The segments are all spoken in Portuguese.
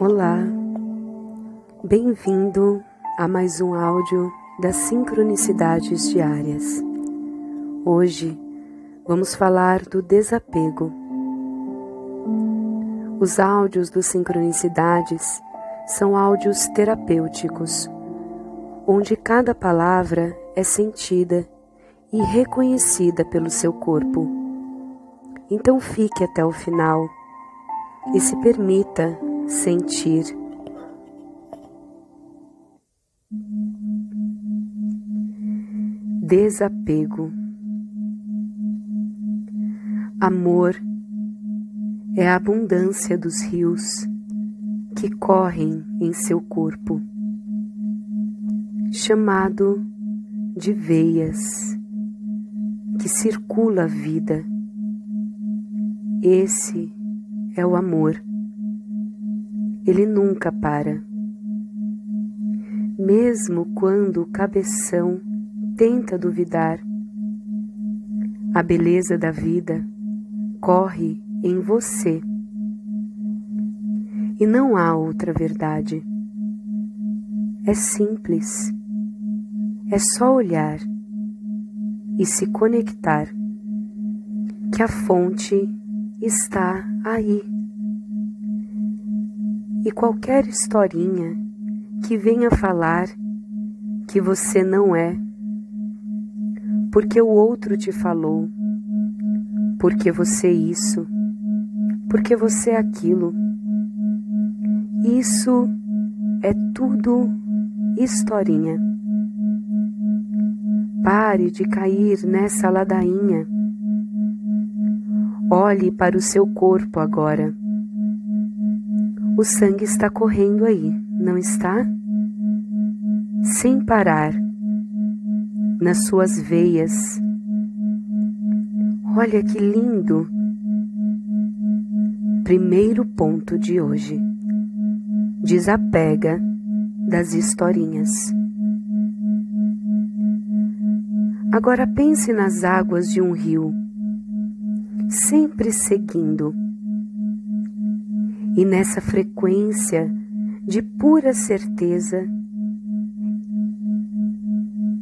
Olá, bem-vindo a mais um áudio das sincronicidades diárias. Hoje vamos falar do desapego. Os áudios do Sincronicidades são áudios terapêuticos, onde cada palavra é sentida e reconhecida pelo seu corpo. Então fique até o final e se permita sentir. Desapego. Amor é a abundância dos rios que correm em seu corpo, chamado de veias que circula a vida. Esse é o amor. Ele nunca para. Mesmo quando o cabeção tenta duvidar, a beleza da vida corre em você. E não há outra verdade. É simples. É só olhar e se conectar que a fonte está aí. E qualquer historinha que venha falar que você não é, porque o outro te falou, porque você isso, porque você aquilo. Isso é tudo historinha. Pare de cair nessa ladainha. Olhe para o seu corpo agora. O sangue está correndo aí, não está? Sem parar, nas suas veias. Olha que lindo! Primeiro ponto de hoje. Desapega das historinhas. Agora pense nas águas de um rio, sempre seguindo e nessa frequência de pura certeza,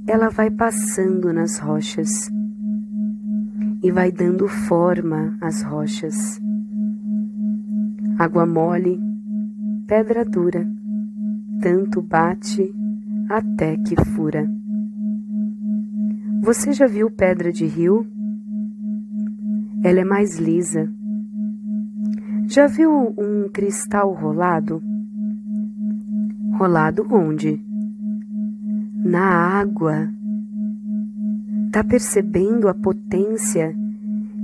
ela vai passando nas rochas e vai dando forma às rochas. Água mole, pedra dura, tanto bate até que fura. Você já viu pedra de rio? Ela é mais lisa já viu um cristal rolado? Rolado onde? Na água. Tá percebendo a potência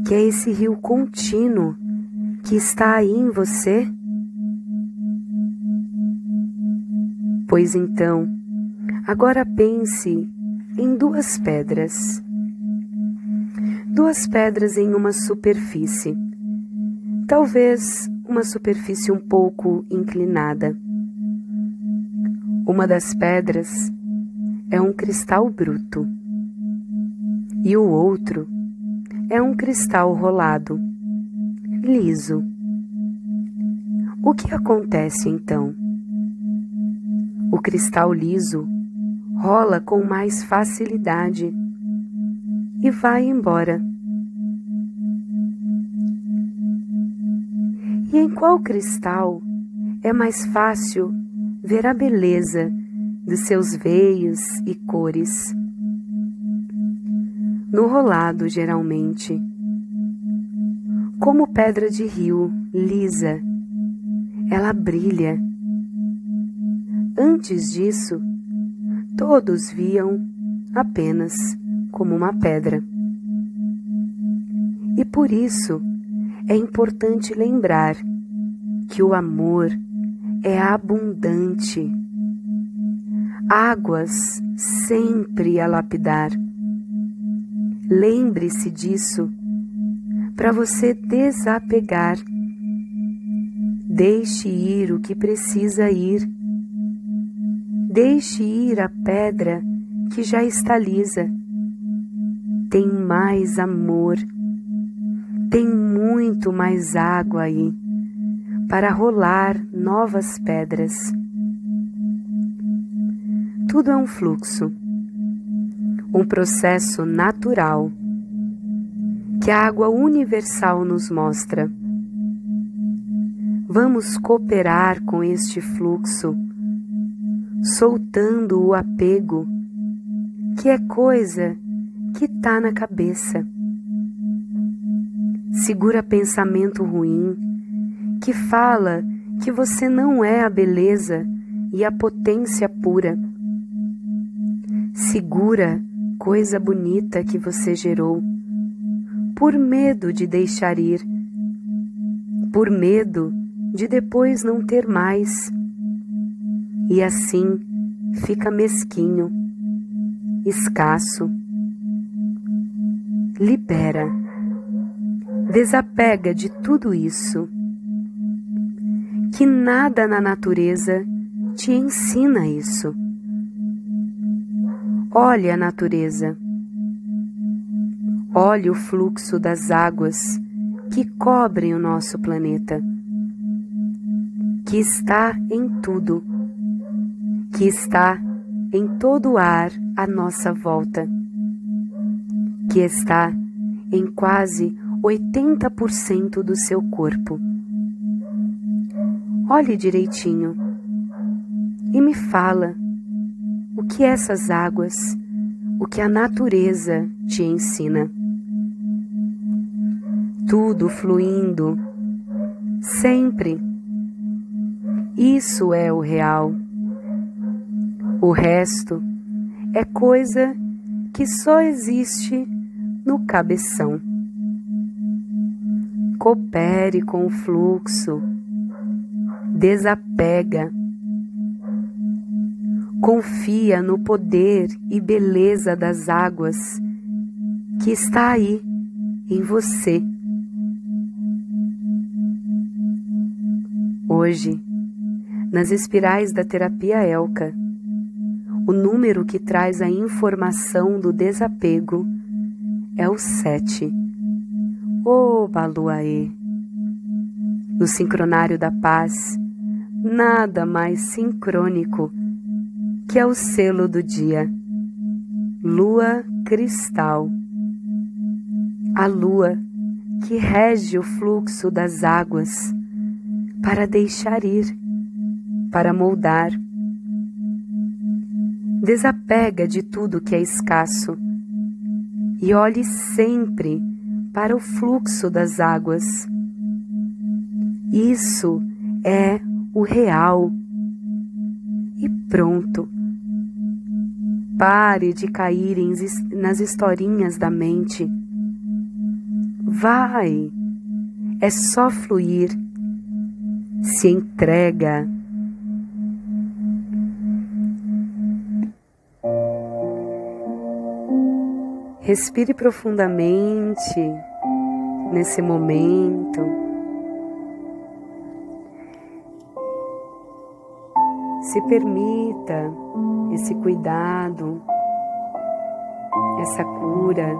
que é esse rio contínuo que está aí em você? Pois então, agora pense em duas pedras. Duas pedras em uma superfície talvez uma superfície um pouco inclinada. Uma das pedras é um cristal bruto e o outro é um cristal rolado, liso. O que acontece então? O cristal liso rola com mais facilidade e vai embora. E em qual cristal é mais fácil ver a beleza dos seus veios e cores? No rolado, geralmente. Como pedra de rio, lisa, ela brilha. Antes disso, todos viam apenas como uma pedra. E por isso, é importante lembrar que o amor é abundante. Águas sempre a lapidar. Lembre-se disso para você desapegar. Deixe ir o que precisa ir. Deixe ir a pedra que já está lisa. Tem mais amor tem muito mais água aí, para rolar novas pedras. Tudo é um fluxo, um processo natural que a água universal nos mostra. Vamos cooperar com este fluxo, soltando o apego, que é coisa que está na cabeça. Segura pensamento ruim que fala que você não é a beleza e a potência pura. Segura coisa bonita que você gerou, por medo de deixar ir, por medo de depois não ter mais. E assim fica mesquinho, escasso. Libera, desapega de tudo isso. Que nada na natureza te ensina isso. Olhe a natureza. Olhe o fluxo das águas que cobrem o nosso planeta que está em tudo, que está em todo o ar à nossa volta, que está em quase 80% do seu corpo. Olhe direitinho e me fala o que essas águas, o que a natureza te ensina. Tudo fluindo, sempre isso é o real. O resto é coisa que só existe no cabeção. Coopere com o fluxo, desapega, confia no poder e beleza das águas que está aí em você. Hoje, nas espirais da terapia Elka. O número que traz a informação do desapego é o 7. O Baluaê. No sincronário da paz, nada mais sincrônico que é o selo do dia. Lua cristal. A lua que rege o fluxo das águas para deixar ir para moldar. Desapega de tudo que é escasso e olhe sempre para o fluxo das águas. Isso é o real. E pronto. Pare de cair nas historinhas da mente. Vai, é só fluir. Se entrega Respire profundamente nesse momento. Se permita esse cuidado, essa cura.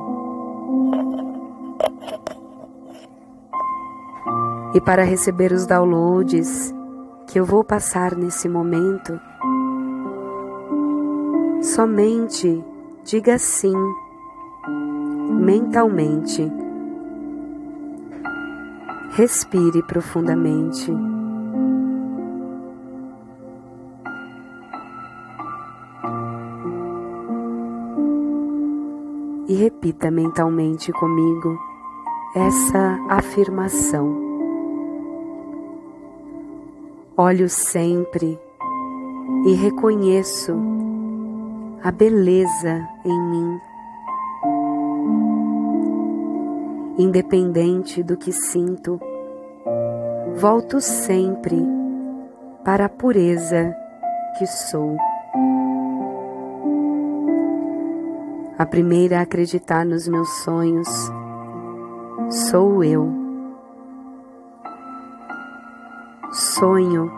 E para receber os downloads que eu vou passar nesse momento, somente diga sim mentalmente. Respire profundamente. Repita mentalmente comigo essa afirmação. Olho sempre e reconheço a beleza em mim independente do que sinto, volto sempre para a pureza que sou. A primeira a acreditar nos meus sonhos sou eu. Sonho,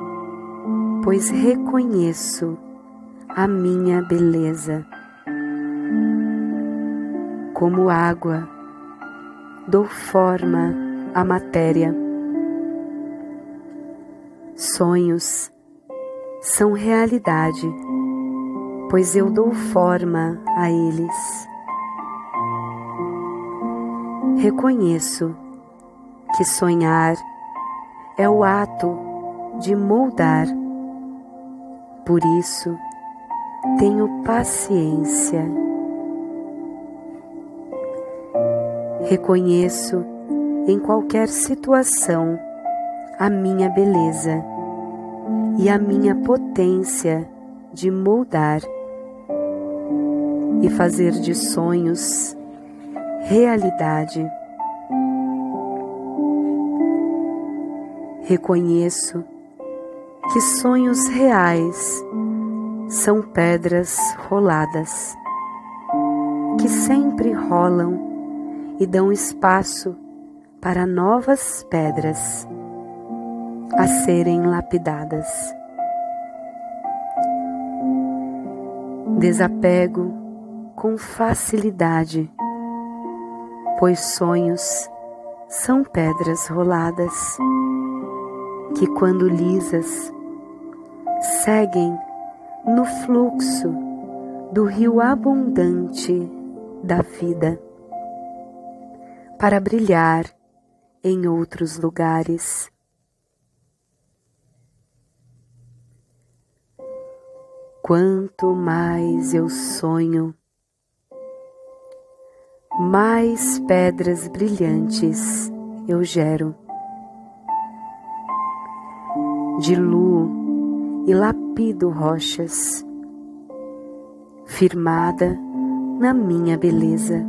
pois reconheço a minha beleza. Como água dou forma à matéria. Sonhos são realidade, pois eu dou forma a eles. Reconheço que sonhar é o ato de moldar. Por isso, tenho paciência. Reconheço em qualquer situação a minha beleza e a minha potência de moldar e fazer de sonhos realidade. Reconheço que sonhos reais são pedras roladas, que sempre rolam e dão espaço para novas pedras a serem lapidadas. Desapego com facilidade, pois sonhos são pedras roladas que, quando lisas, seguem no fluxo do rio abundante da vida para brilhar em outros lugares. Quanto mais eu sonho, mais pedras brilhantes eu gero. Diluo e lapido rochas, firmada na minha beleza.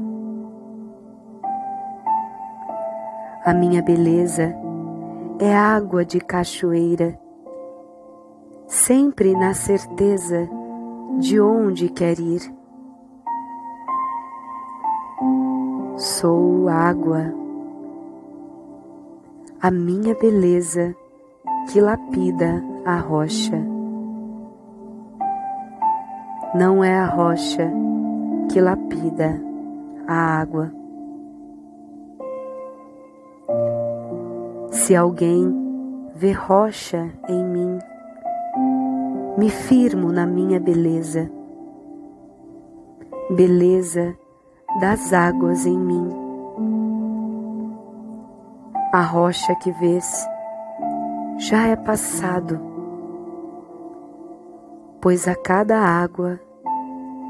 A minha beleza é água de cachoeira, sempre na certeza de onde quer ir. Sou água, a minha beleza que lapida a rocha. Não é a rocha que lapida a água. Se alguém vê rocha em mim, me firmo na minha beleza, beleza das águas em mim. A rocha que vês já é passado, pois a cada água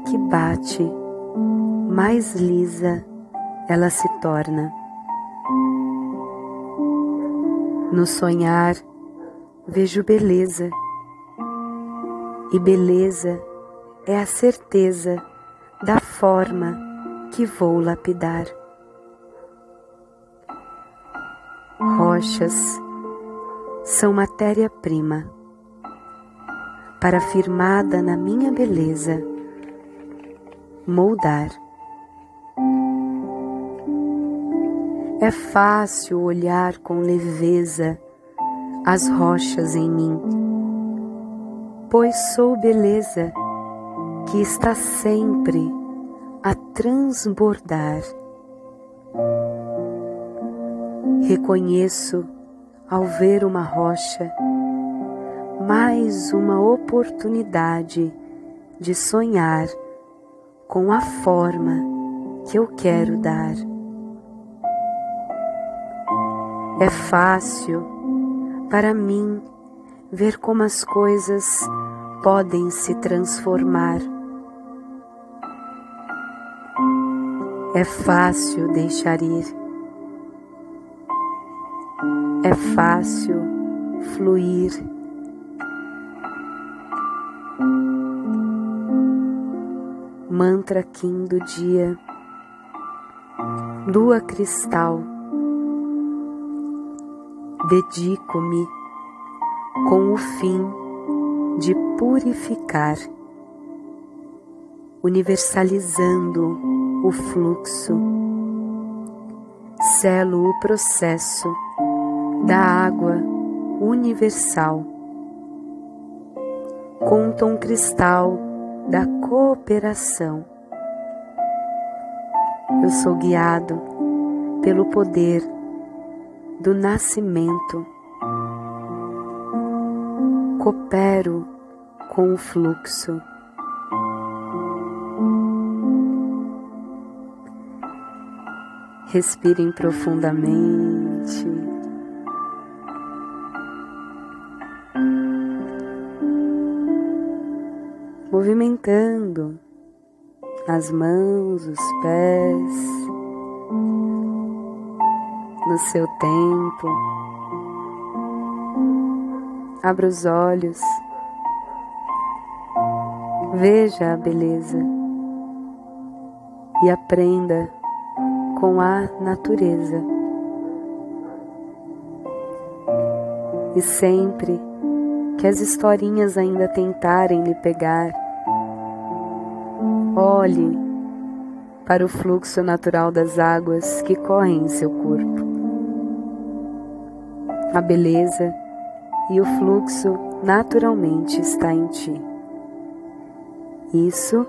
que bate, mais lisa ela se torna. No sonhar vejo beleza, e beleza é a certeza da forma que vou lapidar. Rochas são matéria-prima para firmada na minha beleza moldar. É fácil olhar com leveza as rochas em mim, pois sou beleza que está sempre a transbordar. Reconheço ao ver uma rocha mais uma oportunidade de sonhar com a forma que eu quero dar. É fácil para mim ver como as coisas podem se transformar. É fácil deixar ir. É fácil fluir. Mantra Kim do dia. Lua cristal dedico-me com o fim de purificar, universalizando o fluxo, selo o processo da água universal com um cristal da cooperação. Eu sou guiado pelo poder do nascimento. coopero com o fluxo. Respirem profundamente. Movimentando as mãos, os pés, no seu tempo. Abra os olhos, veja a beleza e aprenda com a natureza. E sempre que as historinhas ainda tentarem lhe pegar, olhe para o fluxo natural das águas que correm em seu corpo. A beleza e o fluxo naturalmente está em ti. Isso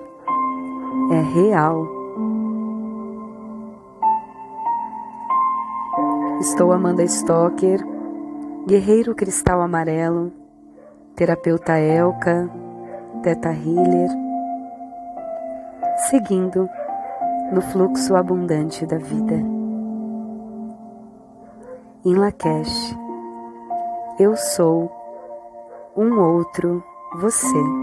é real. Estou Amanda Stocker, guerreiro cristal amarelo, terapeuta Elka, Teta Healer, seguindo no fluxo abundante da vida. Em Lakesh, eu sou um outro você.